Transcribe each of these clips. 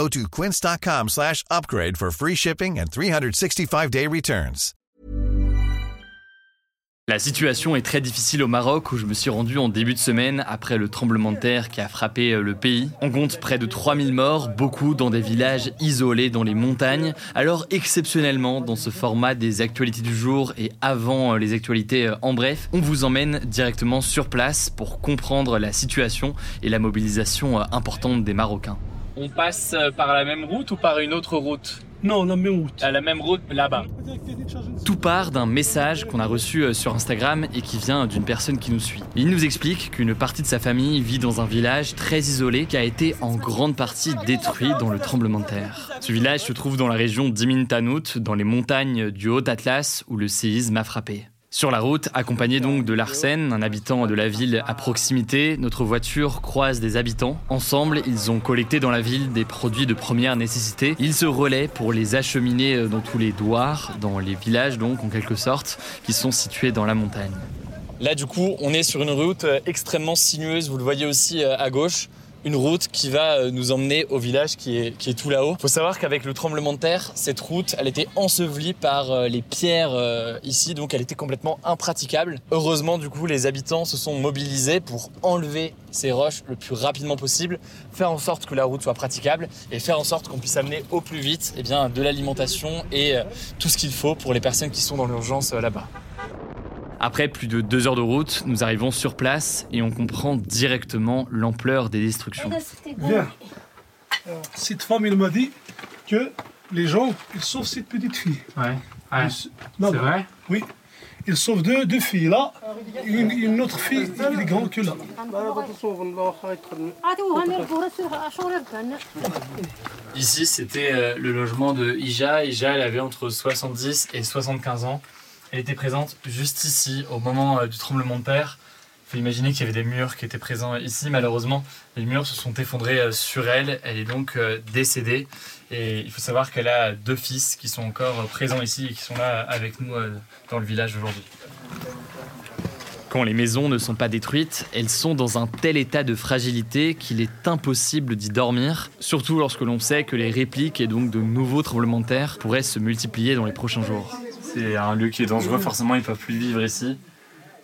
Go to quince.com slash upgrade for free shipping and 365-day returns. La situation est très difficile au Maroc où je me suis rendu en début de semaine après le tremblement de terre qui a frappé euh, le pays. On compte près de 3000 morts, beaucoup dans des villages isolés dans les montagnes. Alors exceptionnellement dans ce format des actualités du jour et avant euh, les actualités euh, en bref, on vous emmène directement sur place pour comprendre la situation et la mobilisation importante des Marocains. On passe par la même route ou par une autre route? Non, la même route. À la même route là-bas. Tout part d'un message qu'on a reçu euh, sur Instagram et qui vient d'une personne qui nous suit. Il nous explique qu'une partie de sa famille vit dans un village très isolé qui a été en grande partie détruit dans le tremblement de terre. Ce village se trouve dans la région d'Imin Tanout, dans les montagnes du Haut Atlas où le séisme a frappé. Sur la route, accompagné donc de Larsen, un habitant de la ville à proximité, notre voiture croise des habitants. Ensemble, ils ont collecté dans la ville des produits de première nécessité. Ils se relaient pour les acheminer dans tous les douars, dans les villages donc en quelque sorte, qui sont situés dans la montagne. Là du coup, on est sur une route extrêmement sinueuse, vous le voyez aussi euh, à gauche une route qui va euh, nous emmener au village qui est, qui est tout là-haut. Il faut savoir qu'avec le tremblement de terre, cette route, elle était ensevelie par euh, les pierres euh, ici, donc elle était complètement impraticable. Heureusement, du coup, les habitants se sont mobilisés pour enlever ces roches le plus rapidement possible, faire en sorte que la route soit praticable et faire en sorte qu'on puisse amener au plus vite eh bien, de l'alimentation et tout ce qu'il faut pour les personnes qui sont dans l'urgence là-bas. Après plus de deux heures de route, nous arrivons sur place et on comprend directement l'ampleur des destructions. Bien. Cette femme, il m'a dit que les gens, ils sauvent cette petite fille. Ouais. C'est vrai? Oui. Ils sauvent deux, deux filles là, une, une autre fille, elle est grande que là. Ici, c'était euh, le logement de Ija. Ija, elle avait entre 70 et 75 ans. Elle était présente juste ici au moment euh, du tremblement de terre. Il faut imaginer qu'il y avait des murs qui étaient présents ici. Malheureusement, les murs se sont effondrés euh, sur elle. Elle est donc euh, décédée. Et il faut savoir qu'elle a deux fils qui sont encore présents ici et qui sont là avec nous dans le village aujourd'hui. Quand les maisons ne sont pas détruites, elles sont dans un tel état de fragilité qu'il est impossible d'y dormir, surtout lorsque l'on sait que les répliques et donc de nouveaux tremblements de terre pourraient se multiplier dans les prochains jours. C'est un lieu qui est dangereux, forcément ils peuvent plus vivre ici.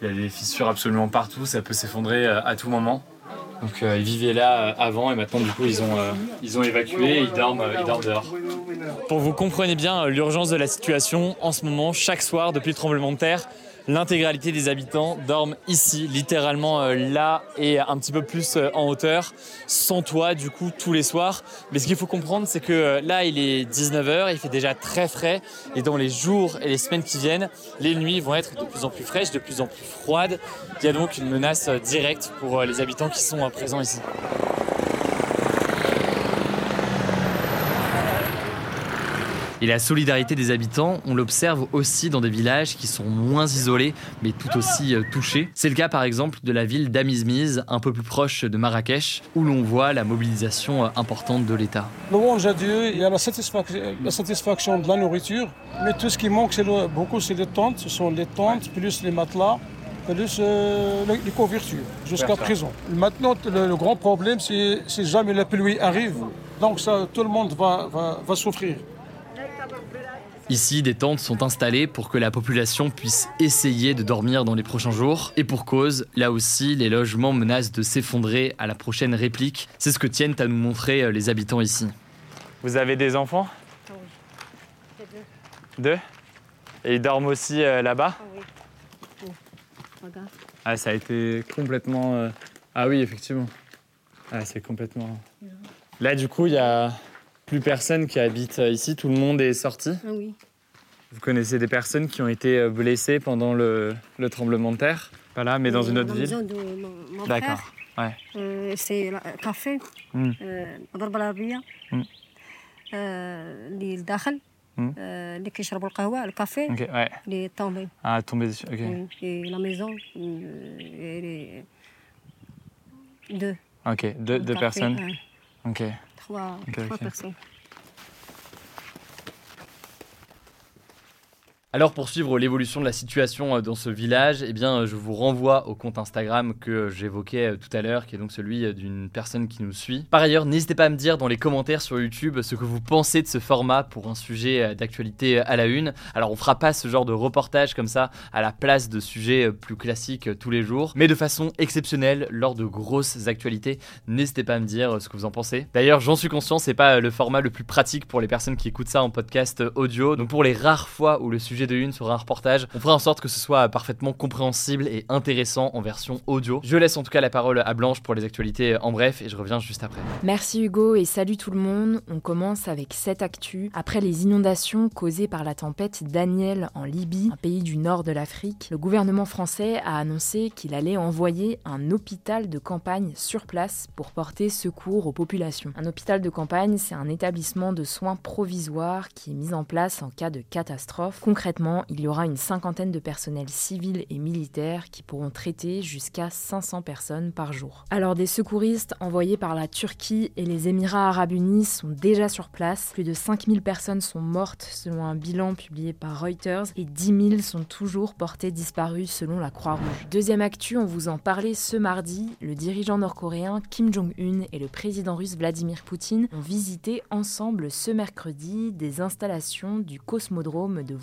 Il y a des fissures absolument partout, ça peut s'effondrer euh, à tout moment. Donc euh, ils vivaient là euh, avant et maintenant du coup ils ont, ils ont évacué et ils dorment, ils dorment dehors. Pour vous compreniez bien l'urgence de la situation, en ce moment, chaque soir depuis le tremblement de terre, L'intégralité des habitants dorment ici, littéralement euh, là et un petit peu plus euh, en hauteur, sans toit du coup tous les soirs. Mais ce qu'il faut comprendre, c'est que euh, là il est 19h, il fait déjà très frais et dans les jours et les semaines qui viennent, les nuits vont être de plus en plus fraîches, de plus en plus froides. Il y a donc une menace directe pour les habitants qui sont présents ici. Et la solidarité des habitants, on l'observe aussi dans des villages qui sont moins isolés, mais tout aussi euh, touchés. C'est le cas par exemple de la ville d'Amizmiz, un peu plus proche de Marrakech, où l'on voit la mobilisation euh, importante de l'État. Louange à Dieu, il y a la satisfaction, de la nourriture, mais tout ce qui manque c'est beaucoup, c'est les tentes. Ce sont les tentes, plus les matelas, plus euh, les couvertures, jusqu'à présent. Maintenant, le, grand problème, c'est si jamais la pluie arrive, donc ça, tout le monde va, va, va souffrir. Ici, des tentes sont installées pour que la population puisse essayer de dormir dans les prochains jours. Et pour cause, là aussi, les logements menacent de s'effondrer à la prochaine réplique. C'est ce que tiennent à nous montrer euh, les habitants ici. Vous avez des enfants? Oui. Deux? Et ils dorment aussi euh, là-bas? Oui. Regarde. Ah, ça a été complètement. Euh, ah oui, effectivement. Ah, c'est complètement. Là, du coup, il y a plus personne qui habite euh, ici, tout le monde est sorti ah Oui. Vous connaissez des personnes qui ont été euh, blessées pendant le, tremblement de terre Pas là, mais dans une autre ville D'accord. Ouais. Euh, c'est café. Hmm. ضرب العربية اللي لداخل Hmm. Euh, dès que je bois le kahwa, le café, Ok, ouais. il est tombé. Ah, tombé dessus. Ok. Oui. Et la maison, euh, elle est deux. Ok, deux, Un deux café, personnes. un, Ok. trois, Ok, trois ok. personnes. Alors pour suivre l'évolution de la situation euh, dans ce village, eh bien, euh, je vous renvoie au compte Instagram que j'évoquais euh, tout à l'heure, qui est donc celui d'une personne qui nous suit. Par ailleurs, n'hésitez pas à me dire dans les commentaires sur YouTube ce que vous pensez de ce format pour un sujet d'actualité à la une. Alors on fera pas ce genre de reportage comme ça à la place de sujets plus classiques tous les jours, mais de façon exceptionnelle lors de grosses actualités. N'hésitez pas à me dire ce que vous en pensez. D'ailleurs, j'en suis conscient, c'est pas le format le plus pratique pour les personnes qui écoutent ça en podcast audio. Donc pour les rares fois où le sujet de une sera un reportage, on fera en sorte que ce soit parfaitement compréhensible et intéressant en version audio. Je laisse en tout cas la parole à Blanche pour les actualités en bref et je reviens juste après. Merci Hugo et salut tout le monde. On commence avec cette actu. Après les inondations causées par la tempête Daniel en Libye, un pays du nord de l'Afrique, le gouvernement français a annoncé qu'il allait envoyer un hôpital de campagne sur place pour porter secours aux populations. Un hôpital de campagne, c'est un établissement de soins provisoire qui est mis en place en cas de catastrophe. Concrètement, il y aura une cinquantaine de personnels civils et militaires qui pourront traiter jusqu'à 500 personnes par jour. Alors des secouristes envoyés par la Turquie et les Émirats arabes unis sont déjà sur place. Plus de 5000 personnes sont mortes selon un bilan publié par Reuters et 10 000 sont toujours portées disparues selon la Croix-Rouge. Deuxième actu, on vous en parlait ce mardi, le dirigeant nord-coréen Kim Jong-un et le président russe Vladimir Poutine ont visité ensemble ce mercredi des installations du cosmodrome de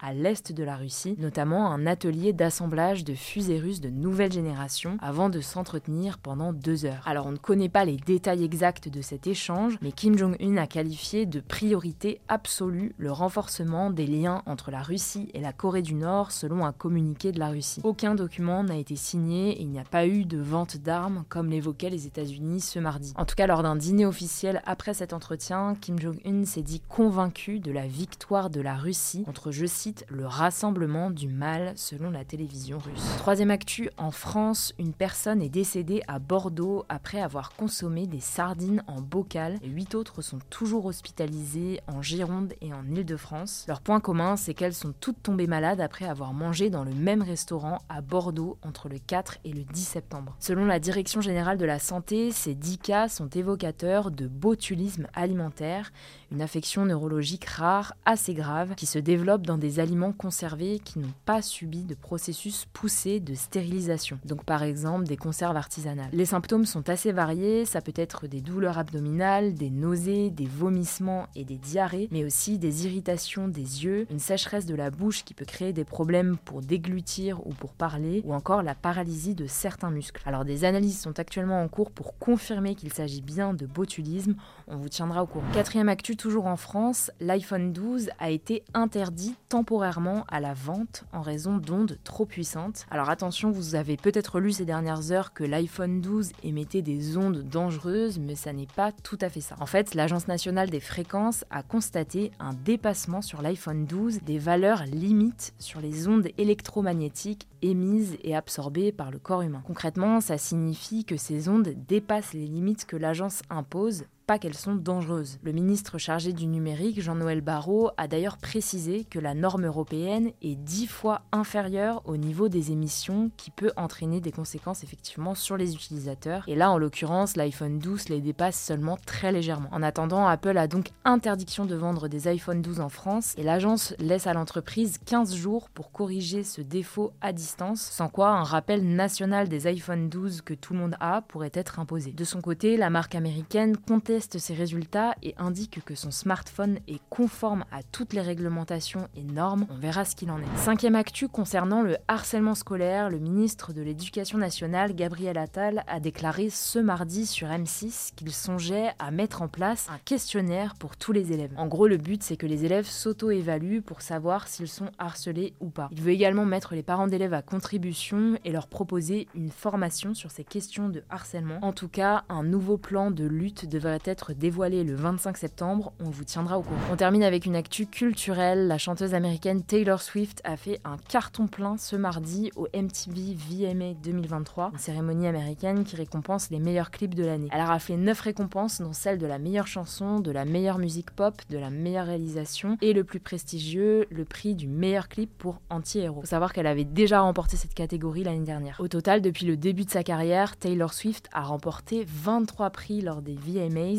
À l'est de la Russie, notamment un atelier d'assemblage de fusées russes de nouvelle génération avant de s'entretenir pendant deux heures. Alors on ne connaît pas les détails exacts de cet échange, mais Kim Jong-un a qualifié de priorité absolue le renforcement des liens entre la Russie et la Corée du Nord selon un communiqué de la Russie. Aucun document n'a été signé et il n'y a pas eu de vente d'armes comme l'évoquaient les États-Unis ce mardi. En tout cas, lors d'un dîner officiel après cet entretien, Kim Jong-un s'est dit convaincu de la victoire de la Russie contre, je cite, le rassemblement du mal selon la télévision russe. Troisième actu, en France, une personne est décédée à Bordeaux après avoir consommé des sardines en bocal huit autres sont toujours hospitalisées en Gironde et en Île-de-France. Leur point commun, c'est qu'elles sont toutes tombées malades après avoir mangé dans le même restaurant à Bordeaux entre le 4 et le 10 septembre. Selon la Direction générale de la santé, ces 10 cas sont évocateurs de botulisme alimentaire, une affection neurologique rare, assez grave, qui se développe dans des aliments conservés qui n'ont pas subi de processus poussé de stérilisation, donc par exemple des conserves artisanales. Les symptômes sont assez variés, ça peut être des douleurs abdominales, des nausées, des vomissements et des diarrhées, mais aussi des irritations des yeux, une sécheresse de la bouche qui peut créer des problèmes pour déglutir ou pour parler, ou encore la paralysie de certains muscles. Alors des analyses sont actuellement en cours pour confirmer qu'il s'agit bien de botulisme, on vous tiendra au courant. Quatrième actu, toujours en France, l'iPhone 12 a été interdit temporairement à la vente en raison d'ondes trop puissantes. Alors attention, vous avez peut-être lu ces dernières heures que l'iPhone 12 émettait des ondes dangereuses, mais ça n'est pas tout à fait ça. En fait, l'Agence nationale des fréquences a constaté un dépassement sur l'iPhone 12 des valeurs limites sur les ondes électromagnétiques émises et absorbées par le corps humain. Concrètement, ça signifie que ces ondes dépassent les limites que l'agence impose pas qu'elles sont dangereuses. Le ministre chargé du numérique, Jean-Noël Barrot, a d'ailleurs précisé que la norme européenne est dix fois inférieure au niveau des émissions qui peut entraîner des conséquences effectivement sur les utilisateurs. Et là, en l'occurrence, l'iPhone 12 les dépasse seulement très légèrement. En attendant, Apple a donc interdiction de vendre des iPhone 12 en France et l'agence laisse à l'entreprise 15 jours pour corriger ce défaut à distance, sans quoi un rappel national des iPhone 12 que tout le monde a pourrait être imposé. De son côté, la marque américaine conteste ses résultats et indique que son smartphone est conforme à toutes les réglementations et normes. On verra ce qu'il en est. Cinquième actu concernant le harcèlement scolaire, le ministre de l'Éducation nationale, Gabriel Attal, a déclaré ce mardi sur M6 qu'il songeait à mettre en place un questionnaire pour tous les élèves. En gros, le but c'est que les élèves s'auto-évaluent pour savoir s'ils sont harcelés ou pas. Il veut également mettre les parents d'élèves à contribution et leur proposer une formation sur ces questions de harcèlement. En tout cas, un nouveau plan de lutte devrait être dévoilée le 25 septembre, on vous tiendra au courant. On termine avec une actu culturelle. La chanteuse américaine Taylor Swift a fait un carton plein ce mardi au MTV VMA 2023, une cérémonie américaine qui récompense les meilleurs clips de l'année. Elle a raflé 9 récompenses, dont celle de la meilleure chanson, de la meilleure musique pop, de la meilleure réalisation et le plus prestigieux, le prix du meilleur clip pour Anti-Héros. Faut savoir qu'elle avait déjà remporté cette catégorie l'année dernière. Au total, depuis le début de sa carrière, Taylor Swift a remporté 23 prix lors des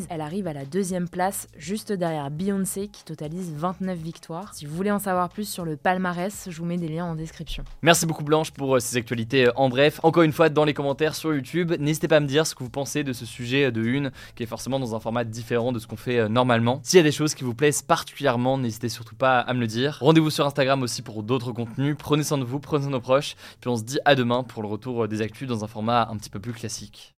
Elle arrive à la deuxième place, juste derrière Beyoncé qui totalise 29 victoires. Si vous voulez en savoir plus sur le palmarès, je vous mets des liens en description. Merci beaucoup Blanche pour euh, ces actualités euh, en bref. Encore une fois, dans les commentaires sur YouTube, n'hésitez pas à me dire ce que vous pensez de ce sujet de une, qui est forcément dans un format différent de ce qu'on fait euh, normalement. S'il y a des choses qui vous plaisent particulièrement, n'hésitez surtout pas à me le dire. Rendez-vous sur Instagram aussi pour d'autres contenus. Prenez soin de vous, prenez soin de nos proches. Puis on se dit à demain pour le retour des actus dans un format un petit peu plus classique.